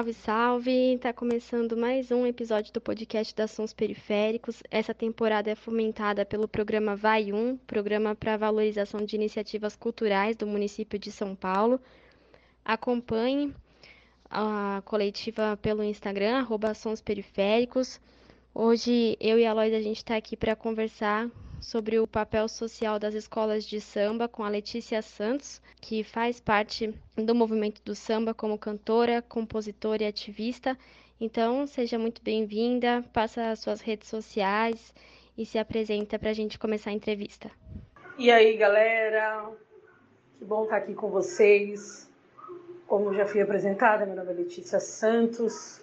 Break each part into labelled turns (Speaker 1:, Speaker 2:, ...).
Speaker 1: Salve, salve! Tá começando mais um episódio do podcast da Sons Periféricos. Essa temporada é fomentada pelo programa Vai Um, programa para valorização de iniciativas culturais do município de São Paulo. Acompanhe a coletiva pelo Instagram, arroba Sons Periféricos. Hoje eu e a Lois a gente está aqui para conversar sobre o papel social das escolas de samba com a Letícia Santos, que faz parte do movimento do samba como cantora, compositora e ativista. Então, seja muito bem-vinda, passa as suas redes sociais e se apresenta para a gente começar a entrevista.
Speaker 2: E aí, galera? Que bom estar aqui com vocês. Como já fui apresentada, meu nome é Letícia Santos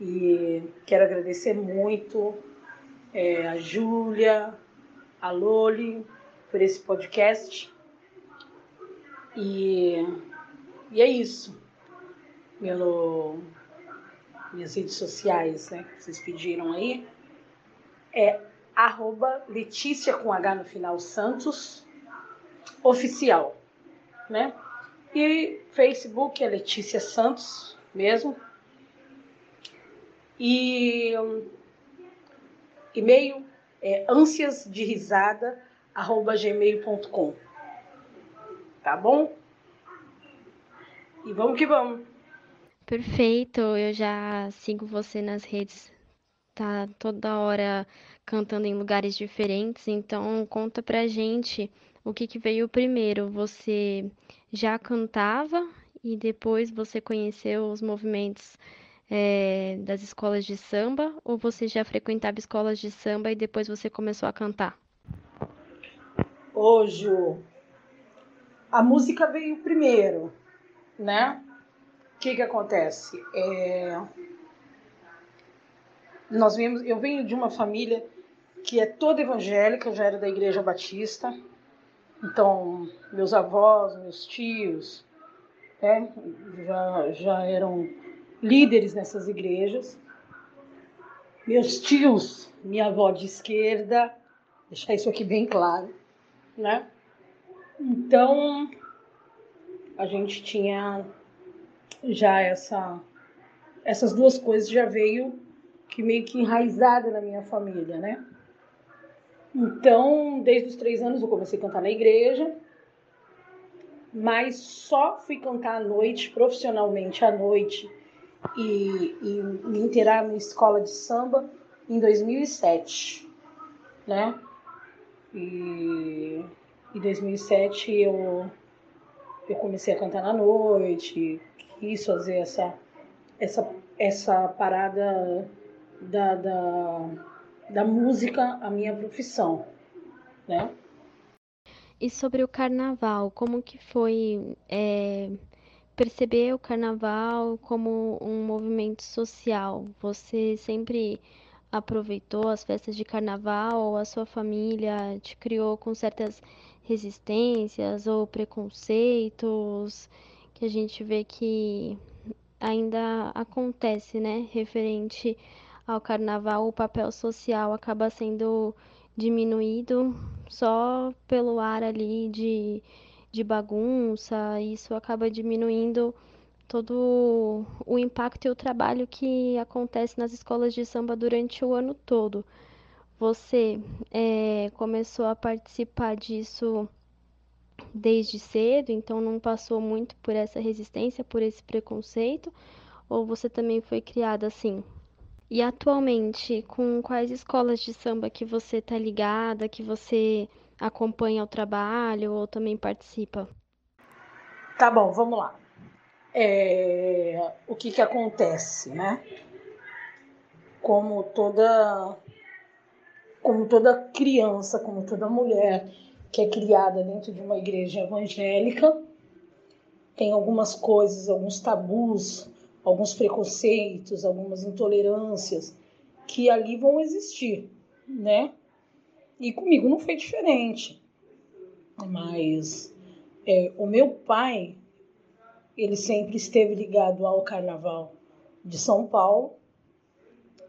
Speaker 2: e quero agradecer muito é, a Júlia, a Loli por esse podcast. E, e é isso. Meu, minhas redes sociais, né? Que vocês pediram aí. É arroba Letícia com H no final Santos oficial, né? E Facebook é Letícia Santos mesmo. E e-mail é ânsiasderisada@gmail.com. Tá bom? E vamos que vamos.
Speaker 1: Perfeito, eu já sigo você nas redes. Tá toda hora cantando em lugares diferentes, então conta pra gente o que, que veio primeiro. Você já cantava e depois você conheceu os movimentos é, das escolas de samba ou você já frequentava escolas de samba e depois você começou a cantar?
Speaker 2: Hoje a música veio primeiro, né? O que que acontece? É... Nós vimos, eu venho de uma família que é toda evangélica, já era da Igreja Batista. Então, meus avós, meus tios, né, já, já eram líderes nessas igrejas. Meus tios, minha avó de esquerda, deixar isso aqui bem claro, né? Então, a gente tinha já essa essas duas coisas já veio que meio que enraizada na minha família, né? Então, desde os três anos eu comecei a cantar na igreja, mas só fui cantar à noite, profissionalmente à noite, e, e me inteirar na escola de samba em 2007, né? E em 2007 eu, eu comecei a cantar na noite, quis fazer essa, essa, essa parada da, da, da música a minha profissão, né?
Speaker 1: E sobre o carnaval, como que foi é, perceber o carnaval como um movimento social? Você sempre aproveitou as festas de carnaval ou a sua família te criou com certas resistências ou preconceitos que a gente vê que ainda acontece, né? Referente ao carnaval, o papel social acaba sendo diminuído só pelo ar ali de de bagunça, isso acaba diminuindo todo o impacto e o trabalho que acontece nas escolas de samba durante o ano todo. Você é, começou a participar disso desde cedo, então não passou muito por essa resistência, por esse preconceito, ou você também foi criada assim? E atualmente, com quais escolas de samba que você tá ligada, que você acompanha o trabalho ou também participa?
Speaker 2: Tá bom, vamos lá. É, o que que acontece, né? Como toda como toda criança, como toda mulher que é criada dentro de uma igreja evangélica, tem algumas coisas, alguns tabus, alguns preconceitos, algumas intolerâncias que ali vão existir, né? E comigo não foi diferente. Mas é, o meu pai, ele sempre esteve ligado ao carnaval de São Paulo.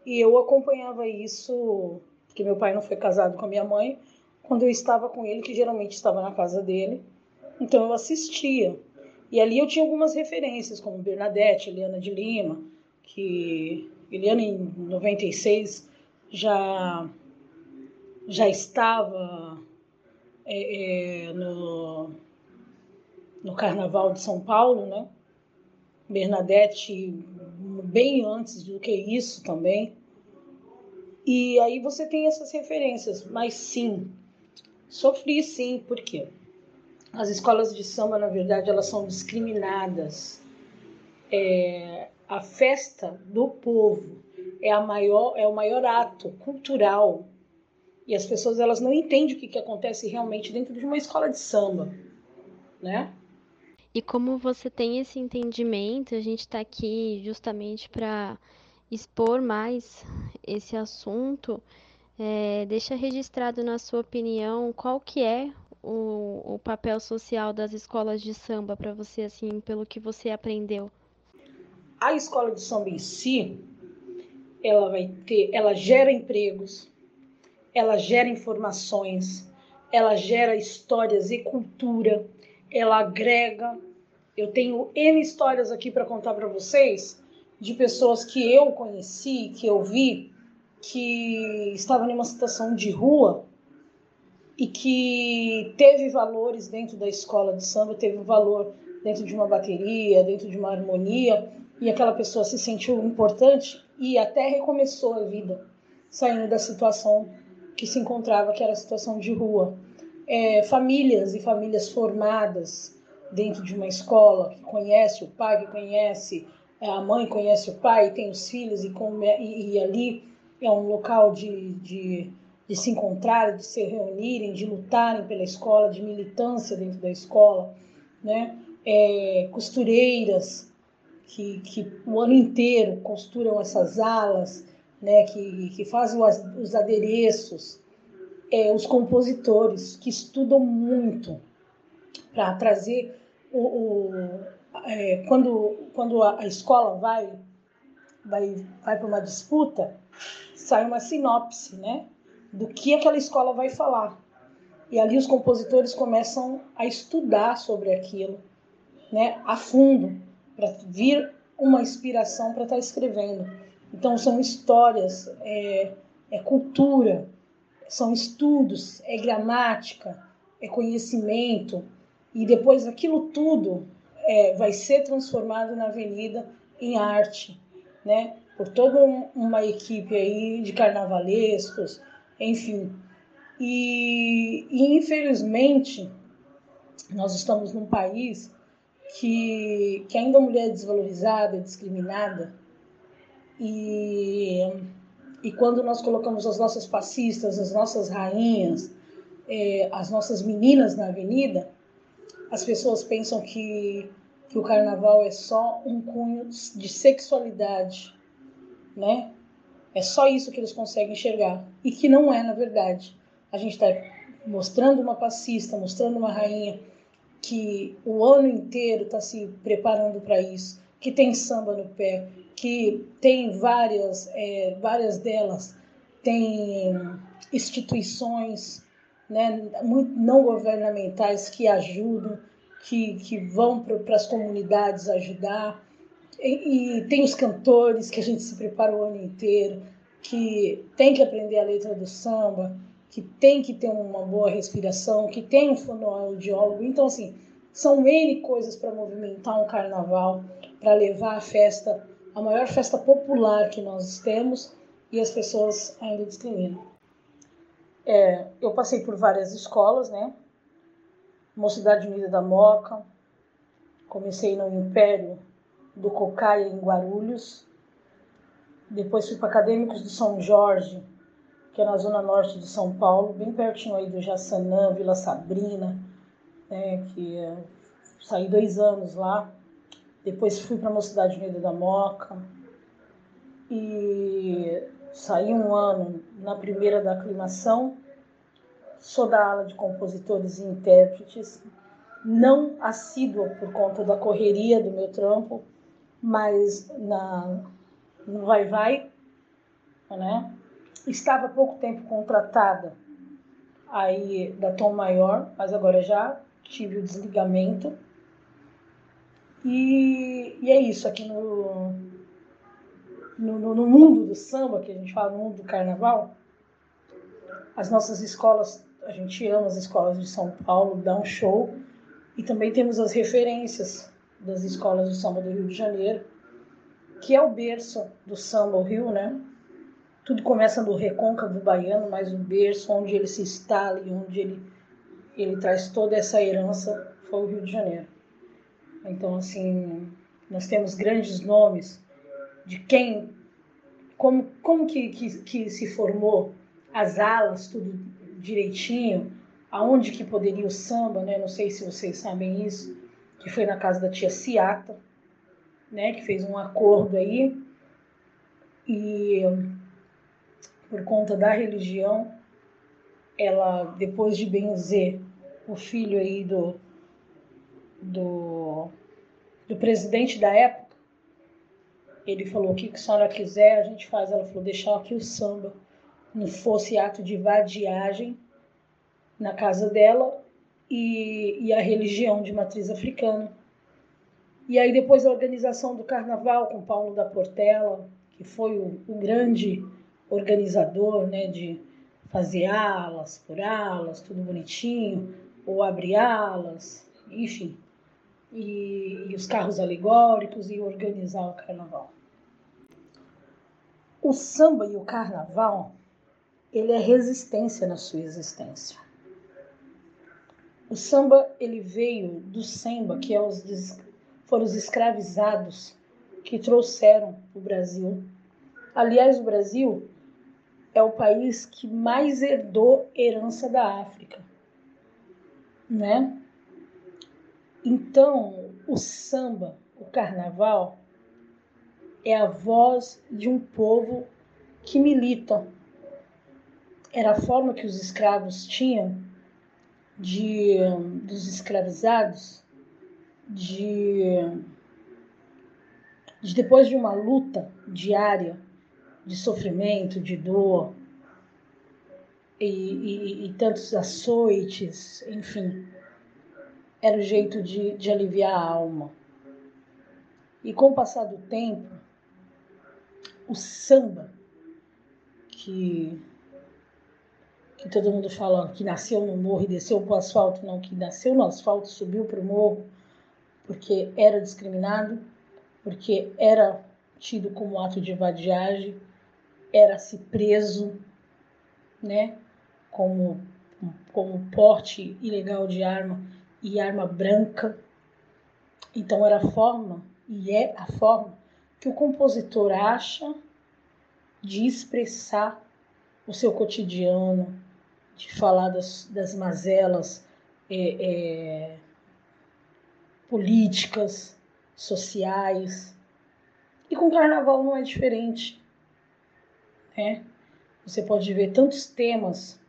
Speaker 2: E eu acompanhava isso, porque meu pai não foi casado com a minha mãe, quando eu estava com ele, que geralmente estava na casa dele. Então eu assistia. E ali eu tinha algumas referências, como Bernadette, Eliana de Lima, que Eliana em 96 já, já estava é, é, no, no Carnaval de São Paulo, né? Bernadette bem antes do que isso também. E aí você tem essas referências, mas sim, sofri sim, por quê? As escolas de samba, na verdade, elas são discriminadas. É, a festa do povo é, maior, é o maior ato cultural e as pessoas elas não entendem o que, que acontece realmente dentro de uma escola de samba, né?
Speaker 1: E como você tem esse entendimento, a gente está aqui justamente para expor mais esse assunto. É, deixa registrado na sua opinião qual que é o, o papel social das escolas de samba para você, assim, pelo que você aprendeu?
Speaker 2: A escola de samba em si, ela vai ter, ela gera empregos, ela gera informações, ela gera histórias e cultura, ela agrega. Eu tenho N histórias aqui para contar para vocês de pessoas que eu conheci, que eu vi, que estavam em uma situação de rua e que teve valores dentro da escola de samba, teve um valor dentro de uma bateria, dentro de uma harmonia, e aquela pessoa se sentiu importante e até recomeçou a vida, saindo da situação que se encontrava, que era a situação de rua. É, famílias e famílias formadas dentro de uma escola, que conhece o pai, que conhece a mãe, conhece o pai, tem os filhos, e, e, e ali é um local de, de de se encontrarem, de se reunirem, de lutarem pela escola, de militância dentro da escola, né? É, costureiras que, que o ano inteiro costuram essas alas, né? Que, que fazem os, os adereços, é, os compositores que estudam muito para trazer o, o é, quando quando a, a escola vai vai vai para uma disputa sai uma sinopse, né? Do que aquela escola vai falar. E ali os compositores começam a estudar sobre aquilo, né, a fundo, para vir uma inspiração para estar tá escrevendo. Então são histórias, é, é cultura, são estudos, é gramática, é conhecimento, e depois aquilo tudo é, vai ser transformado na avenida em arte, né? Por toda uma equipe aí de carnavalescos, enfim. E, e infelizmente, nós estamos num país que, que ainda a mulher é desvalorizada, discriminada, e, e quando nós colocamos as nossas passistas, as nossas rainhas, é, as nossas meninas na avenida, as pessoas pensam que, que o carnaval é só um cunho de sexualidade, né? É só isso que eles conseguem enxergar. E que não é, na verdade. A gente está mostrando uma passista, mostrando uma rainha que o ano inteiro está se preparando para isso, que tem samba no pé, que tem várias, é, várias delas tem instituições né, não governamentais que ajudam, que, que vão para as comunidades ajudar. E, tem os cantores que a gente se prepara o ano inteiro, que tem que aprender a letra do samba, que tem que ter uma boa respiração, que tem um fonoaudiólogo. Então, assim, são N coisas para movimentar um carnaval, para levar a festa, a maior festa popular que nós temos, e as pessoas ainda discriminam. É, eu passei por várias escolas, né? Mocidade Unida da Moca, comecei no Império do Cocaia em Guarulhos. Depois fui para Acadêmicos de São Jorge, que é na zona norte de São Paulo, bem pertinho aí do Jaçanã, Vila Sabrina, né, que é, saí dois anos lá. Depois fui para a Mocidade Unida da Moca e saí um ano na primeira da aclimação. Sou da ala de compositores e intérpretes, não assídua por conta da correria do meu trampo, mas na, no vai-vai, né? Estava há pouco tempo contratada aí da Tom Maior, mas agora já tive o desligamento. E, e é isso, aqui no, no, no, mundo do samba, que a gente fala no mundo do carnaval, as nossas escolas, a gente ama as escolas de São Paulo, dá um show, e também temos as referências das escolas de samba do Rio de Janeiro, que é o berço do samba, o Rio, né? Tudo começa no recôncavo baiano, mas o berço onde ele se instala e onde ele, ele traz toda essa herança foi o Rio de Janeiro. Então, assim, nós temos grandes nomes de quem, como, como que, que, que se formou as alas, tudo direitinho, aonde que poderia o samba, né? Não sei se vocês sabem isso, que foi na casa da tia Ciata, né? Que fez um acordo aí e por conta da religião, ela depois de benzer o filho aí do do, do presidente da época, ele falou: o que, que a senhora quiser, a gente faz. Ela falou: deixar aqui o samba. Não fosse ato de vadiagem na casa dela e, e a religião de matriz africana. E aí depois a organização do carnaval com Paulo da Portela, que foi o, o grande organizador, né, de fazer alas por alas, tudo bonitinho, ou abrir alas, enfim e, e os carros alegóricos e organizar o carnaval. O samba e o carnaval, ele é resistência na sua existência. O samba, ele veio do samba, que é os, foram os escravizados que trouxeram o Brasil. Aliás, o Brasil é o país que mais herdou herança da África, né? Então, o samba, o carnaval, é a voz de um povo que milita. Era a forma que os escravos tinham de dos escravizados de, de depois de uma luta diária de sofrimento, de dor e, e, e tantos açoites, enfim, era o jeito de, de aliviar a alma. E com o passar do tempo, o samba, que, que todo mundo fala que nasceu no morro e desceu para o asfalto, não, que nasceu no asfalto, subiu para o morro, porque era discriminado, porque era tido como ato de vadiagem, era-se preso, né, como, como porte ilegal de arma e arma branca. Então era a forma, e é a forma, que o compositor acha de expressar o seu cotidiano, de falar das, das mazelas é, é, políticas, sociais. E com carnaval não é diferente. Né? Você pode ver tantos temas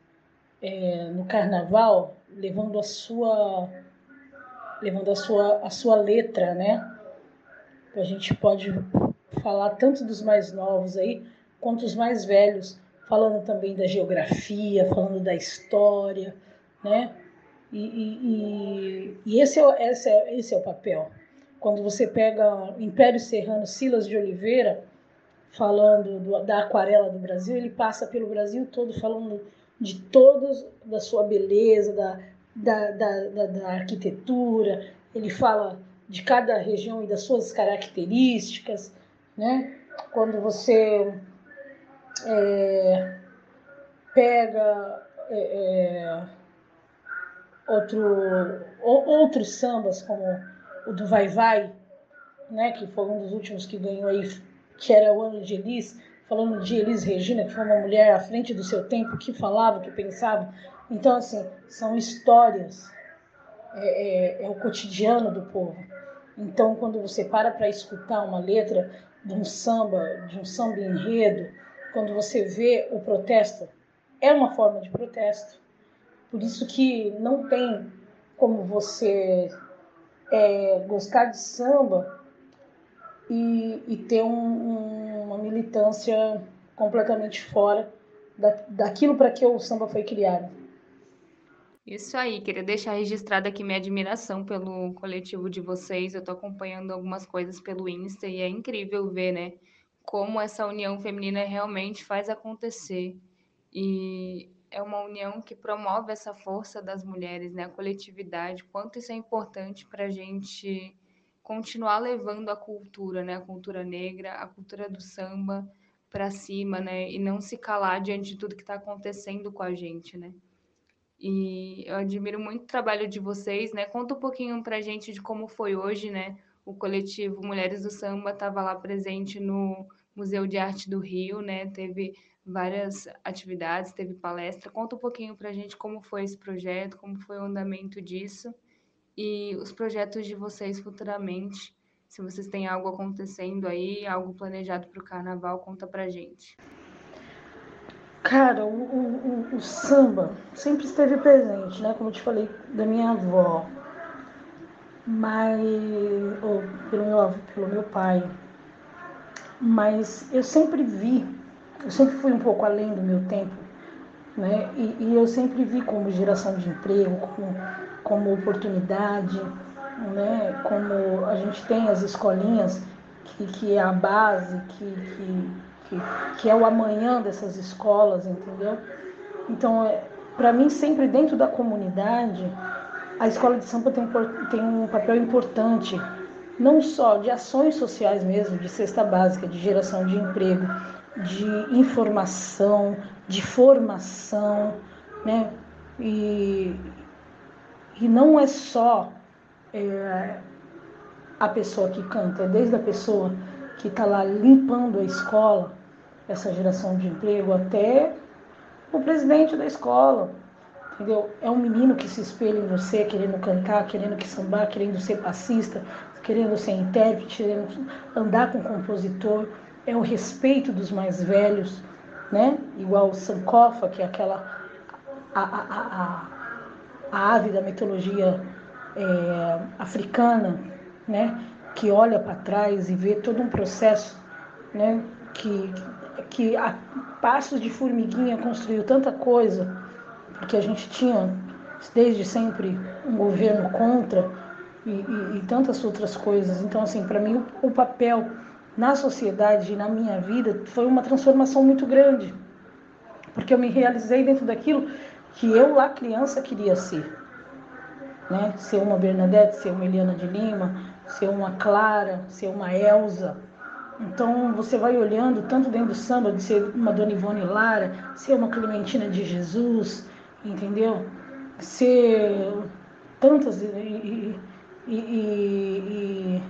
Speaker 2: é, no carnaval levando a sua levando a sua, a sua letra, né? A gente pode falar tanto dos mais novos aí, quanto os mais velhos, falando também da geografia, falando da história, né? E, e, e, e esse, é, esse, é, esse é o papel. Quando você pega Império Serrano, Silas de Oliveira, falando do, da aquarela do Brasil, ele passa pelo Brasil todo falando de todos, da sua beleza, da, da, da, da, arquitetura, ele fala de cada região e das suas características, né? Quando você é, pega é, é outro, outros sambas, como o do Vai Vai, né? Que foi um dos últimos que ganhou aí, que era o ano de Elis, falando de Elis Regina, que foi uma mulher à frente do seu tempo, que falava, que pensava, então, assim, são histórias, é, é, é o cotidiano do povo. Então, quando você para para escutar uma letra de um samba, de um samba enredo, quando você vê o protesto, é uma forma de protesto. Por isso que não tem como você é, gostar de samba e, e ter um, um, uma militância completamente fora da, daquilo para que o samba foi criado.
Speaker 3: Isso aí, queria deixar registrada aqui minha admiração pelo coletivo de vocês. Eu estou acompanhando algumas coisas pelo Insta e é incrível ver, né, como essa união feminina realmente faz acontecer. E é uma união que promove essa força das mulheres, né, a coletividade, quanto isso é importante para a gente continuar levando a cultura, né, a cultura negra, a cultura do samba para cima, né, e não se calar diante de tudo que está acontecendo com a gente, né. E eu admiro muito o trabalho de vocês, né? Conta um pouquinho pra gente de como foi hoje, né? O coletivo Mulheres do Samba estava lá presente no Museu de Arte do Rio, né? Teve várias atividades, teve palestra. Conta um pouquinho pra gente como foi esse projeto, como foi o andamento disso e os projetos de vocês futuramente. Se vocês têm algo acontecendo aí, algo planejado para o carnaval, conta pra gente.
Speaker 2: Cara, o, o, o, samba sempre esteve presente, né? Como eu te falei, da minha avó. Mas. Ou pelo meu, pelo meu pai. Mas eu sempre vi, eu sempre fui um pouco além do meu tempo, né? E, e eu sempre vi como geração de emprego, como, como oportunidade, né? Como a gente tem as escolinhas, que, que é a base, que, que que, que é o amanhã dessas escolas, entendeu? Então, é, para mim, sempre dentro da comunidade, a escola de samba tem, tem um papel importante, não só de ações sociais mesmo, de cesta básica, de geração de emprego, de informação, de formação, né? E, e não é só é, a pessoa que canta, é desde a pessoa que está lá limpando a escola, essa geração de emprego, até o presidente da escola, entendeu? É um menino que se espelha em você, querendo cantar, querendo que sambar, querendo ser passista, querendo ser intérprete, querendo andar com o compositor. É o respeito dos mais velhos, né? Igual o Sankofa, que é aquela a, a, a, a ave da mitologia é, africana, né? Que olha para trás e vê todo um processo, né? Que, que a passos de formiguinha construiu tanta coisa, porque a gente tinha desde sempre um governo contra e, e, e tantas outras coisas. Então, assim, para mim, o, o papel na sociedade e na minha vida foi uma transformação muito grande, porque eu me realizei dentro daquilo que eu lá criança queria ser, né? Ser uma Bernadette, ser uma Eliana de Lima, ser uma Clara, ser uma Elsa, então você vai olhando tanto dentro do samba de ser uma Dona Ivone Lara, ser uma Clementina de Jesus, entendeu? Ser tantas e, e, e,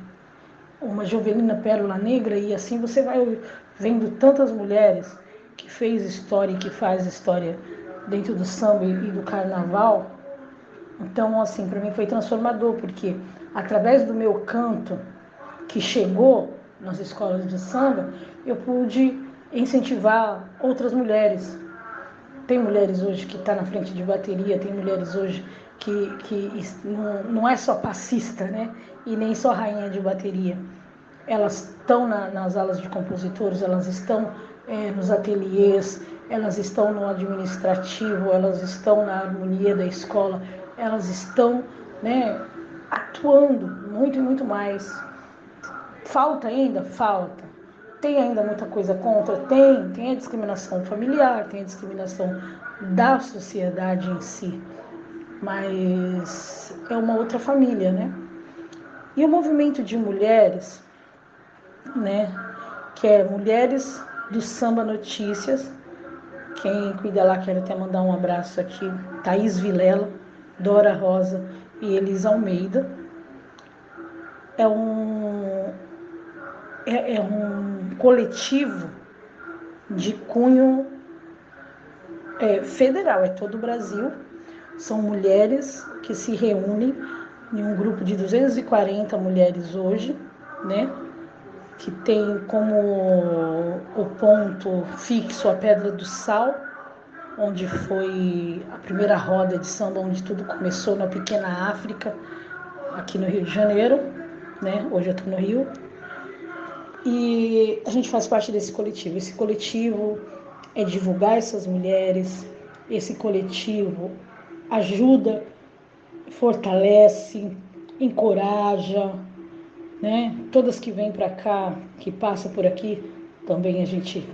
Speaker 2: uma Jovelina Pérola Negra e assim você vai vendo tantas mulheres que fez história e que faz história dentro do samba e do carnaval. Então, assim, para mim foi transformador, porque através do meu canto que chegou nas escolas de samba, eu pude incentivar outras mulheres. Tem mulheres hoje que estão tá na frente de bateria, tem mulheres hoje que, que não, não é só passista, né? E nem só rainha de bateria. Elas estão na, nas alas de compositores, elas estão é, nos ateliês, elas estão no administrativo, elas estão na harmonia da escola, elas estão né, atuando muito muito mais Falta ainda? Falta. Tem ainda muita coisa contra? Tem. Tem a discriminação familiar, tem a discriminação da sociedade em si. Mas é uma outra família, né? E o movimento de mulheres, né? Que é Mulheres do Samba Notícias. Quem cuida lá, quero até mandar um abraço aqui. Thaís Vilela, Dora Rosa e Elis Almeida. É um, é, é um coletivo de cunho é, federal, é todo o Brasil. São mulheres que se reúnem em um grupo de 240 mulheres hoje, né? Que tem como o ponto fixo a Pedra do Sal, onde foi a primeira roda de samba, onde tudo começou na pequena África, aqui no Rio de Janeiro, né? Hoje eu estou no Rio. E a gente faz parte desse coletivo. Esse coletivo é divulgar essas mulheres, esse coletivo ajuda, fortalece, encoraja, né? Todas que vêm para cá, que passam por aqui, também a gente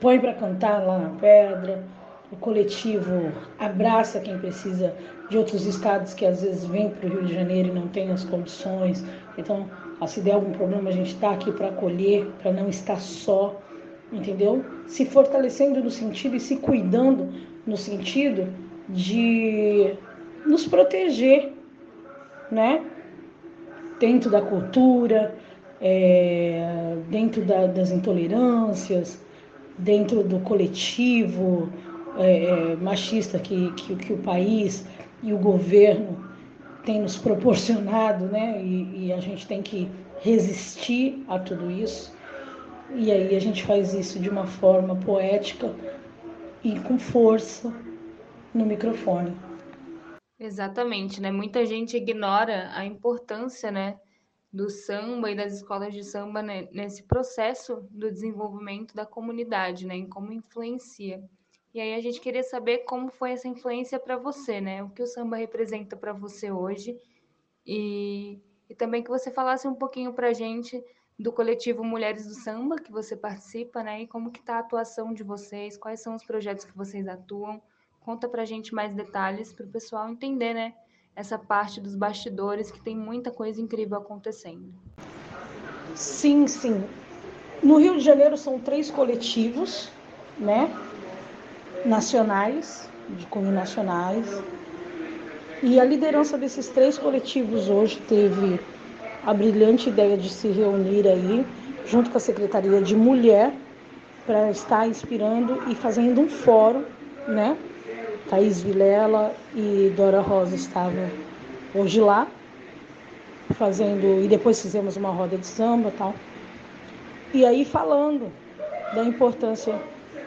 Speaker 2: põe para cantar lá na pedra. O coletivo abraça quem precisa de outros estados que às vezes vêm para o Rio de Janeiro e não tem as condições. Então, se der algum problema, a gente está aqui para acolher, para não estar só, entendeu? Se fortalecendo no sentido e se cuidando no sentido de nos proteger, né? Dentro da cultura, é, dentro da, das intolerâncias, dentro do coletivo é, machista que, que, que, o país e o governo têm nos proporcionado, né? E, e a gente tem que resistir a tudo isso. E aí a gente faz isso de uma forma poética e com força no microfone.
Speaker 3: Exatamente, né? Muita gente ignora a importância, né, do samba e das escolas de samba né, nesse processo do desenvolvimento da comunidade, né, em como influencia. E aí a gente queria saber como foi essa influência para você, né? O que o samba representa para você hoje e, e também que você falasse um pouquinho para a gente do coletivo Mulheres do Samba que você participa, né? E como que está a atuação de vocês, quais são os projetos que vocês atuam Conta pra gente mais detalhes para o pessoal entender, né? Essa parte dos bastidores que tem muita coisa incrível acontecendo.
Speaker 2: Sim, sim. No Rio de Janeiro são três coletivos, né? Nacionais, de cunho nacionais. E a liderança desses três coletivos hoje teve a brilhante ideia de se reunir aí, junto com a Secretaria de Mulher, para estar inspirando e fazendo um fórum, né? Thaís Vilela e Dora Rosa estavam hoje lá, fazendo, e depois fizemos uma roda de samba tal. E aí falando da importância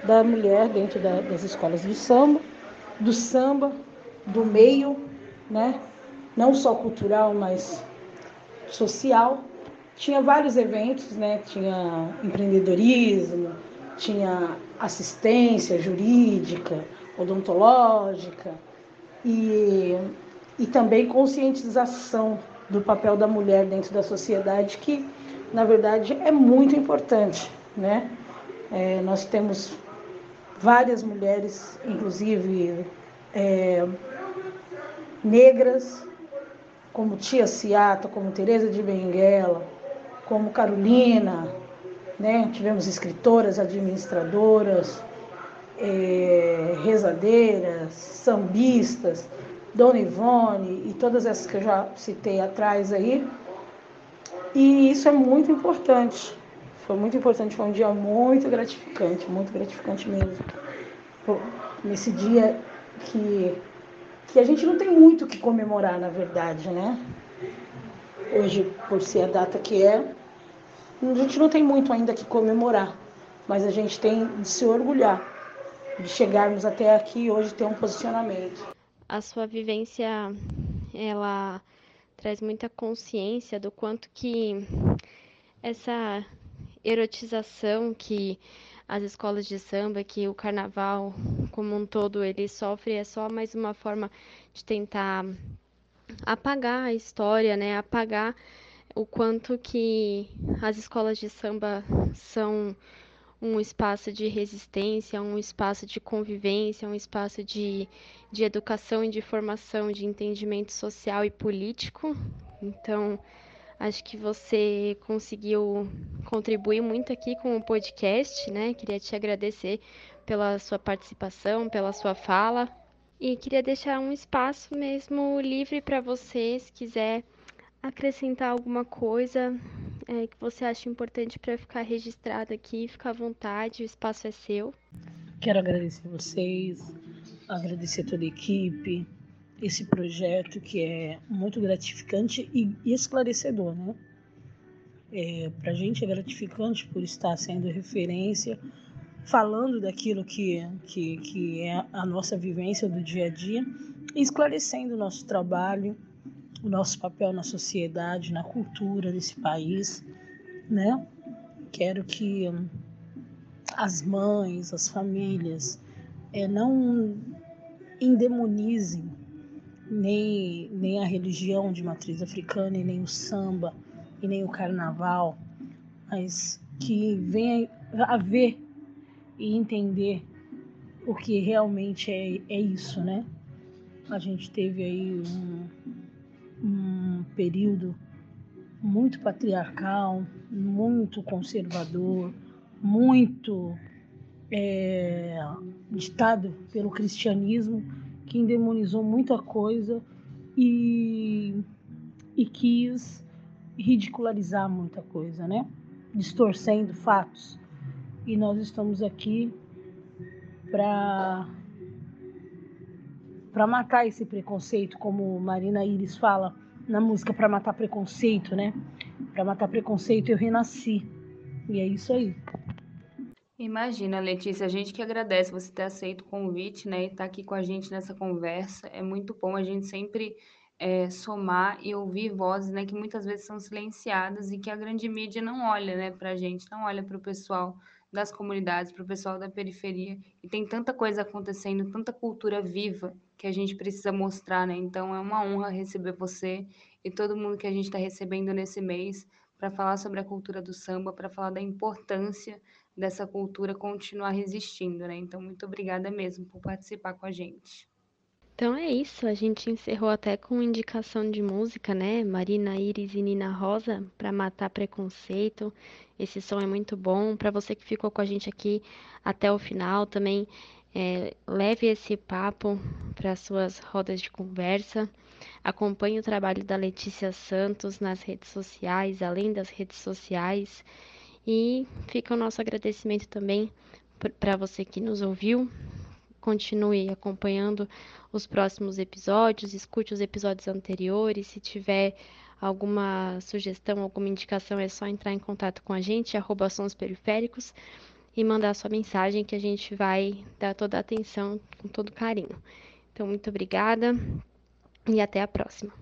Speaker 2: da mulher dentro da, das escolas de samba, do samba, do meio, né? Não só cultural, mas social. Tinha vários eventos, né? Tinha empreendedorismo, tinha assistência jurídica, odontológica e, e também conscientização do papel da mulher dentro da sociedade, que na verdade é muito importante, né? É, nós temos várias mulheres, inclusive é, negras, como Tia Ciata, como Teresa de Benguela, como Carolina, né? Tivemos escritoras, administradoras, é, rezadeiras, sambistas, Dona Ivone e todas essas que eu já citei atrás aí. E isso é muito importante. Foi muito importante, foi um dia muito gratificante, muito gratificante mesmo. Nesse dia que, que a gente não tem muito o que comemorar, na verdade, né? Hoje, por ser a data que é, a gente não tem muito ainda que comemorar, mas a gente tem de se orgulhar de chegarmos até aqui e hoje ter um posicionamento.
Speaker 1: A sua vivência, ela traz muita consciência do quanto que essa erotização que as escolas de samba, que o carnaval como um todo ele sofre, é só mais uma forma de tentar apagar a história, né? Apagar o quanto que as escolas de samba são um espaço de resistência, um espaço de convivência, um espaço de, de educação e de formação, de entendimento social e político. Então, acho que você conseguiu contribuir muito aqui com o podcast, né? Queria te agradecer pela sua participação, pela sua fala. E queria deixar um espaço mesmo livre para você, se quiser acrescentar alguma coisa, é, que você acha importante para ficar registrado aqui, fica à vontade, o espaço é seu.
Speaker 2: Quero agradecer vocês, agradecer toda a equipe, esse projeto que é muito gratificante e esclarecedor, né? É, para a gente é gratificante por estar sendo referência, falando daquilo que, que, que é a nossa vivência do dia a dia, esclarecendo o nosso trabalho, o nosso papel na sociedade, na cultura desse país, né? Quero que as mães, as famílias, é, não endemonizem nem, nem a religião de matriz africana, e nem o samba, e nem o carnaval, mas que venha a ver e entender o que realmente é, é isso, né? A gente teve aí um, um período muito patriarcal, muito conservador, muito é, ditado pelo cristianismo, que endemonizou muita coisa e, e quis ridicularizar muita coisa, né? Distorcendo fatos. E nós estamos aqui para para matar esse preconceito, como Marina Iris fala na música para matar preconceito, né? Para matar preconceito eu renasci. E é isso aí.
Speaker 3: Imagina, Letícia, a gente que agradece você ter aceito o convite, né, e estar tá aqui com a gente nessa conversa. É muito bom a gente sempre é, somar e ouvir vozes, né, que muitas vezes são silenciadas e que a grande mídia não olha, né, para a gente, não olha para o pessoal das comunidades, para o pessoal da periferia. E tem tanta coisa acontecendo, tanta cultura viva que a gente precisa mostrar, né? Então é uma honra receber você e todo mundo que a gente está recebendo nesse mês para falar sobre a cultura do samba, para falar da importância dessa cultura continuar resistindo, né? Então, muito obrigada mesmo por participar com a gente.
Speaker 1: Então é isso, a gente encerrou até com indicação de música, né? Marina Iris e Nina Rosa, para matar preconceito. Esse som é muito bom. Para você que ficou com a gente aqui até o final, também é, leve esse papo para suas rodas de conversa. Acompanhe o trabalho da Letícia Santos nas redes sociais, além das redes sociais. E fica o nosso agradecimento também para você que nos ouviu. Continue acompanhando os próximos episódios, escute os episódios anteriores. Se tiver alguma sugestão, alguma indicação, é só entrar em contato com a gente, arroba Sons Periféricos, e mandar sua mensagem que a gente vai dar toda a atenção com todo carinho. Então, muito obrigada e até a próxima.